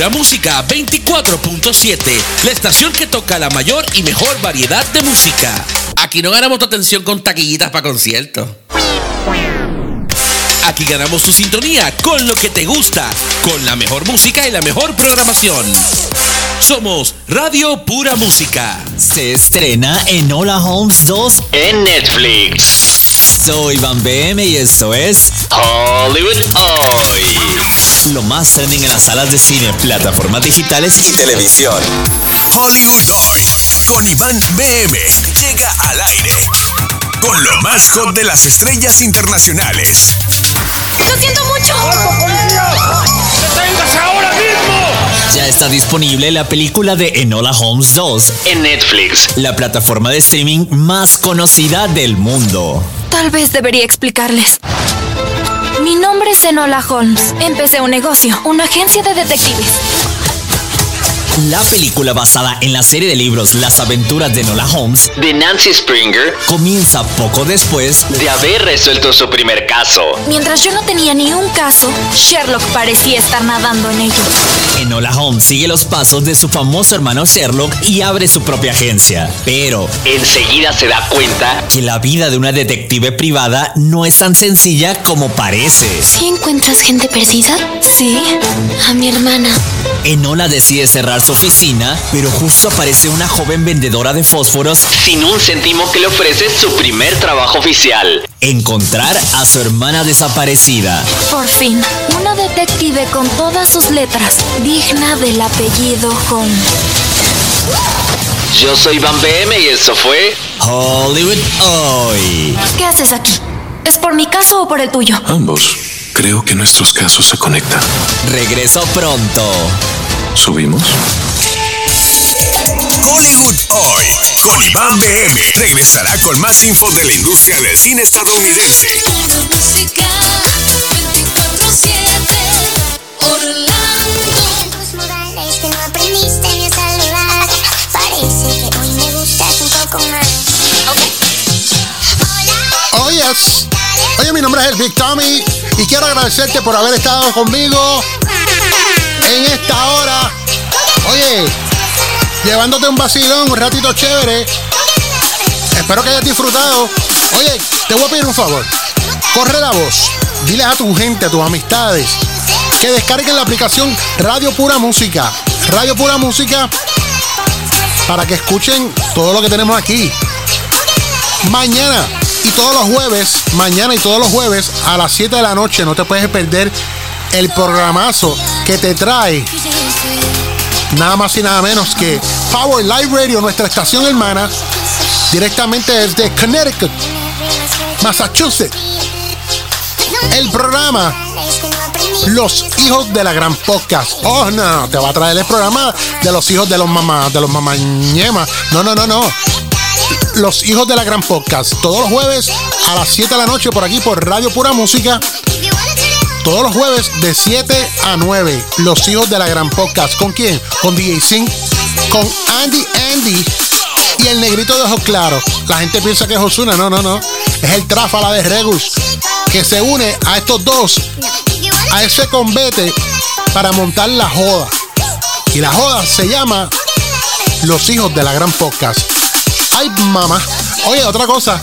Pura Música 24.7, la estación que toca la mayor y mejor variedad de música. Aquí no ganamos tu atención con taquillitas para conciertos. Aquí ganamos tu sintonía con lo que te gusta, con la mejor música y la mejor programación. Somos Radio Pura Música. Se estrena en Hola Holmes 2 en Netflix. Soy Van BM y esto es Hollywood Hoy. Lo más trending en las salas de cine, plataformas digitales y televisión. Hollywood Hoy con Iván BM llega al aire con lo más hot de las estrellas internacionales. ¡Lo siento mucho! ¡Deténgase ahora mismo! Ya está disponible la película de Enola Holmes 2 en Netflix, la plataforma de streaming más conocida del mundo. Tal vez debería explicarles. Mi nombre es Enola Holmes. Empecé un negocio, una agencia de detectives. La película basada en la serie de libros Las aventuras de Enola Holmes de Nancy Springer comienza poco después de haber resuelto su primer caso. Mientras yo no tenía ni un caso, Sherlock parecía estar nadando en ello. Enola Holmes sigue los pasos de su famoso hermano Sherlock y abre su propia agencia. Pero enseguida se da cuenta que la vida de una detective privada no es tan sencilla como parece. ¿Sí encuentras gente perdida? Sí, a mi hermana. Enola decide cerrar su oficina, pero justo aparece una joven vendedora de fósforos sin un céntimo que le ofrece su primer trabajo oficial. Encontrar a su hermana desaparecida. Por fin, una detective con todas sus letras, digna del apellido Holmes. Yo soy Van BM y eso fue Hollywood Hoy. ¿Qué haces aquí? ¿Es por mi caso o por el tuyo? Ambos. Creo que nuestros casos se conectan. Regreso pronto. ¿Subimos? Hollywood Hoy con Iván BM regresará con más info de la industria del cine estadounidense. Música 24-7 Orlando Tus modales que no aprendiste ni a saludar. Parece que hoy me gustas un poco más. Oh, yes. Oye, mi nombre es el Big Tommy y quiero agradecerte por haber estado conmigo en esta hora. Oye, llevándote un vacilón, un ratito chévere. Espero que hayas disfrutado. Oye, te voy a pedir un favor. Corre la voz. Dile a tu gente, a tus amistades, que descarguen la aplicación Radio Pura Música. Radio Pura Música para que escuchen todo lo que tenemos aquí. Mañana y todos los jueves, mañana y todos los jueves a las 7 de la noche, no te puedes perder el programazo que te trae nada más y nada menos que Power Live Radio, nuestra estación hermana, directamente desde Connecticut, Massachusetts. El programa Los Hijos de la Gran Podcast. Oh, no, te va a traer el programa de los hijos de los mamás, de los mamañemas. No, no, no, no. Los Hijos de la Gran Podcast. Todos los jueves a las 7 de la noche por aquí por Radio Pura Música. Todos los jueves de 7 a 9. Los Hijos de la Gran Podcast. ¿Con quién? Con DJ Sin. Con Andy Andy. Y el negrito de ojos claros. La gente piensa que es Osuna. No, no, no. Es el tráfala de Regus. Que se une a estos dos. A ese convete para montar la joda. Y la joda se llama Los Hijos de la Gran Podcast. Ay, mamá. Oye, otra cosa.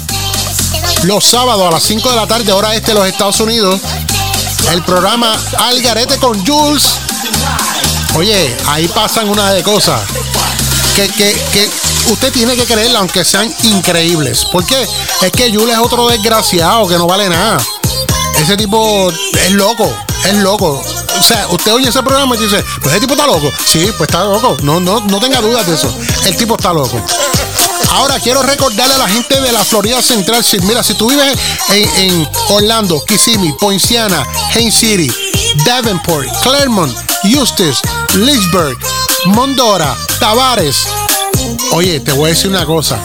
Los sábados a las 5 de la tarde, hora este los Estados Unidos, el programa Algarete con Jules. Oye, ahí pasan una de cosas que, que, que usted tiene que creerla, aunque sean increíbles. ¿Por qué? Es que Jules es otro desgraciado que no vale nada. Ese tipo es loco, es loco. O sea, usted oye ese programa y dice, pues ese tipo está loco. Sí, pues está loco. No, no, no tenga dudas de eso. El tipo está loco. Ahora quiero recordarle a la gente de la Florida Central, si, mira, si tú vives en, Orlando, Kissimmee, Poinciana, Haines City, Davenport, Claremont, Eustis, Lynchburg, Mondora, Tavares. Oye, te voy a decir una cosa.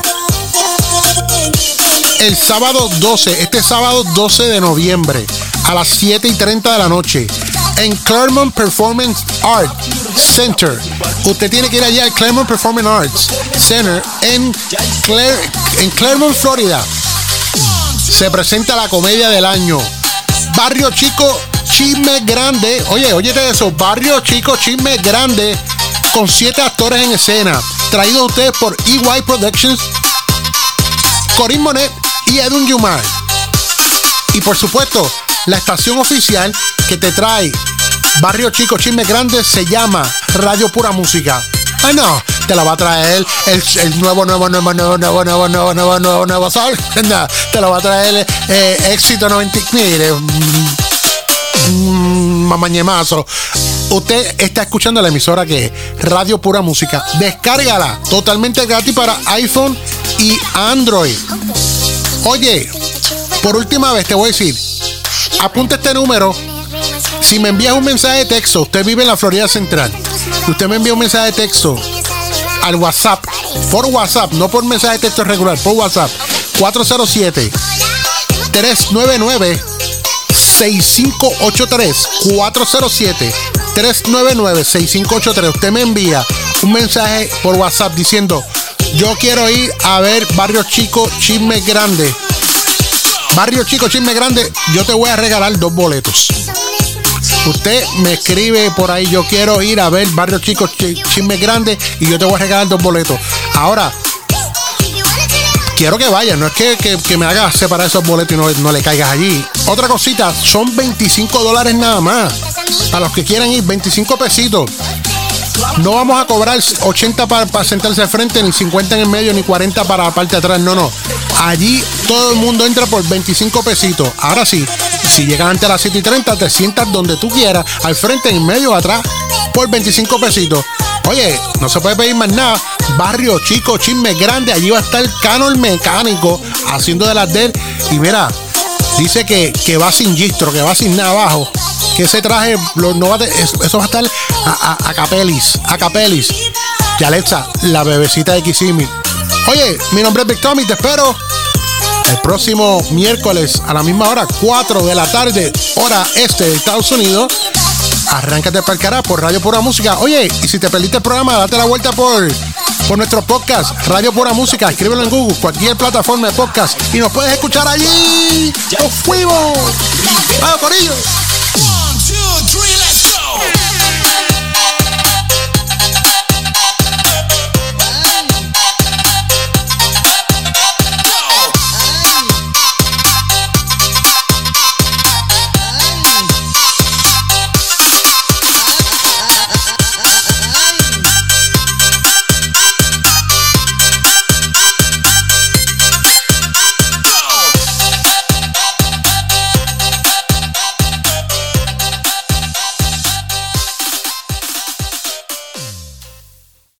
El sábado 12, este sábado 12 de noviembre, a las 7 y 30 de la noche, en Claremont Performance Art Center. Usted tiene que ir allá al Claremont Performance Arts Center en, Clare- en Claremont, Florida. Se presenta la comedia del año. Barrio Chico Chisme Grande. Oye, óyete eso. Barrio Chico Chisme Grande con siete actores en escena. Traído a ustedes por EY Productions, Corín Monet y Edwin Yumar. Y por supuesto, la estación oficial que te trae Barrio Chico Chisme Grande se llama Radio Pura Música. Ah, no, te la va a traer el, el nuevo, nuevo, nuevo, nuevo, nuevo, nuevo, nuevo, nuevo, nuevo, nuevo sol. No, te lo va a traer eh, éxito 90. Mire, mm, mamañemazo. Usted está escuchando la emisora que es Radio Pura Música. Descárgala totalmente gratis para iPhone y Android. Oye, por última vez te voy a decir, apunta este número. Si me envías un mensaje de texto, usted vive en la Florida Central. Usted me envía un mensaje de texto al WhatsApp, por WhatsApp, no por mensaje de texto regular, por WhatsApp, 407 399 6583 407 399 6583 Usted me envía un mensaje por WhatsApp diciendo yo quiero ir a ver Barrio Chico Chisme Grande. Barrio Chico Chisme Grande, yo te voy a regalar dos boletos. Usted me escribe por ahí, yo quiero ir a ver Barrio Chico Chi- Chisme Grande y yo te voy a regalar dos boletos. Ahora, quiero que vayas, no es que, que- me hagas separar esos boletos y no, no le caigas allí. Otra cosita, son 25 dólares nada más. Para los que quieran ir, 25 pesitos. No vamos a cobrar 80 para, sentarse al frente, ni 50 en el medio, ni 40 para la parte de atrás. No, no. Allí todo el mundo entra por 25 pesitos. Ahora sí, si llegas antes de las 7 y 30, te sientas donde tú quieras, al frente, en medio, atrás, por 25 pesitos. Oye, no se puede pedir más nada. Barrio chico, chisme grande. Allí va a estar Cano el mecánico haciendo de las de él. Y mira, dice que, que va sin gistro, que va sin nada abajo. Que ese traje lo- no va a eso, va a estar a, a, a capelis, a capelis. Y Alexa, la bebecita de Kisimi. Oye, mi nombre es Victor y te espero el próximo miércoles a la misma hora, 4 de la tarde, hora este de Estados Unidos. Arráncate para el carajo por Radio Pura Música. Oye, y si te perdiste el programa, date la vuelta por, por nuestro podcast, Radio Pura Música. Escríbelo en Google, cualquier plataforma de podcast. Y nos puedes escuchar allí. ¡Nos fuimos! ¡Vamos, Corillo!